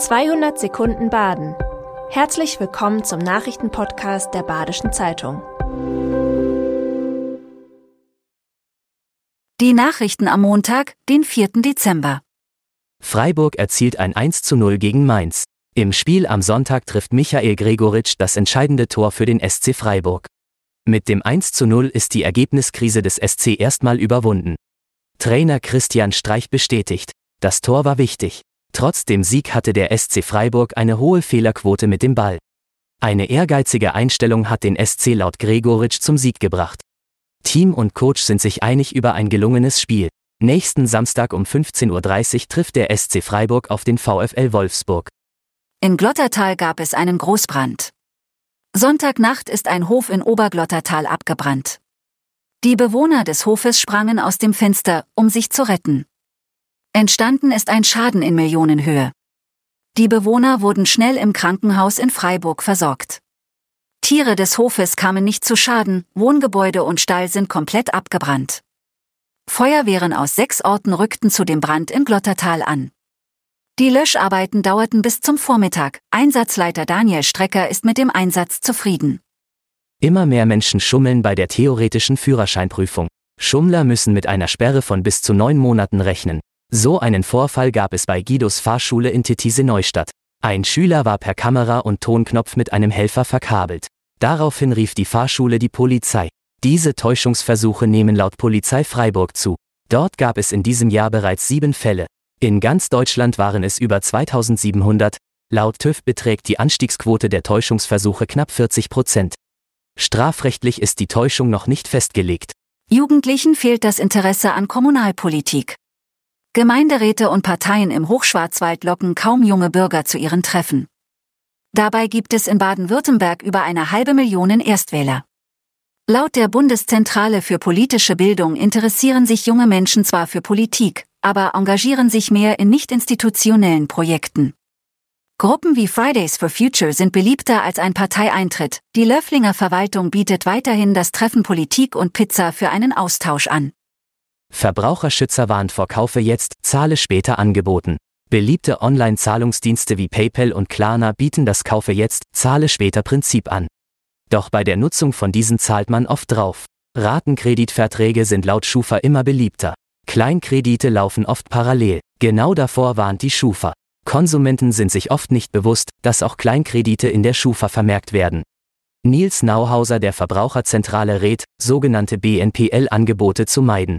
200 Sekunden Baden. Herzlich willkommen zum Nachrichtenpodcast der Badischen Zeitung. Die Nachrichten am Montag, den 4. Dezember. Freiburg erzielt ein 1 zu 0 gegen Mainz. Im Spiel am Sonntag trifft Michael Gregoritsch das entscheidende Tor für den SC Freiburg. Mit dem 1 zu 0 ist die Ergebniskrise des SC erstmal überwunden. Trainer Christian Streich bestätigt, das Tor war wichtig. Trotz dem Sieg hatte der SC Freiburg eine hohe Fehlerquote mit dem Ball. Eine ehrgeizige Einstellung hat den SC laut Gregoritsch zum Sieg gebracht. Team und Coach sind sich einig über ein gelungenes Spiel. Nächsten Samstag um 15.30 Uhr trifft der SC Freiburg auf den VfL Wolfsburg. In Glottertal gab es einen Großbrand. Sonntagnacht ist ein Hof in Oberglottertal abgebrannt. Die Bewohner des Hofes sprangen aus dem Fenster, um sich zu retten. Entstanden ist ein Schaden in Millionenhöhe. Die Bewohner wurden schnell im Krankenhaus in Freiburg versorgt. Tiere des Hofes kamen nicht zu Schaden, Wohngebäude und Stall sind komplett abgebrannt. Feuerwehren aus sechs Orten rückten zu dem Brand in Glottertal an. Die Löscharbeiten dauerten bis zum Vormittag. Einsatzleiter Daniel Strecker ist mit dem Einsatz zufrieden. Immer mehr Menschen schummeln bei der theoretischen Führerscheinprüfung. Schummler müssen mit einer Sperre von bis zu neun Monaten rechnen. So einen Vorfall gab es bei Guidos Fahrschule in Tittise Neustadt. Ein Schüler war per Kamera und Tonknopf mit einem Helfer verkabelt. Daraufhin rief die Fahrschule die Polizei. Diese Täuschungsversuche nehmen laut Polizei Freiburg zu. Dort gab es in diesem Jahr bereits sieben Fälle. In ganz Deutschland waren es über 2700. Laut TÜV beträgt die Anstiegsquote der Täuschungsversuche knapp 40 Prozent. Strafrechtlich ist die Täuschung noch nicht festgelegt. Jugendlichen fehlt das Interesse an Kommunalpolitik. Gemeinderäte und Parteien im Hochschwarzwald locken kaum junge Bürger zu ihren Treffen. Dabei gibt es in Baden-Württemberg über eine halbe Million Erstwähler. Laut der Bundeszentrale für politische Bildung interessieren sich junge Menschen zwar für Politik, aber engagieren sich mehr in nicht institutionellen Projekten. Gruppen wie Fridays for Future sind beliebter als ein Parteieintritt. Die Löfflinger Verwaltung bietet weiterhin das Treffen Politik und Pizza für einen Austausch an. Verbraucherschützer warnt vor Kaufe jetzt, zahle später angeboten. Beliebte Online-Zahlungsdienste wie PayPal und Klarna bieten das Kaufe jetzt, zahle später Prinzip an. Doch bei der Nutzung von diesen zahlt man oft drauf. Ratenkreditverträge sind laut Schufa immer beliebter. Kleinkredite laufen oft parallel. Genau davor warnt die Schufa. Konsumenten sind sich oft nicht bewusst, dass auch Kleinkredite in der Schufa vermerkt werden. Nils Nauhauser der Verbraucherzentrale rät, sogenannte BNPL-Angebote zu meiden.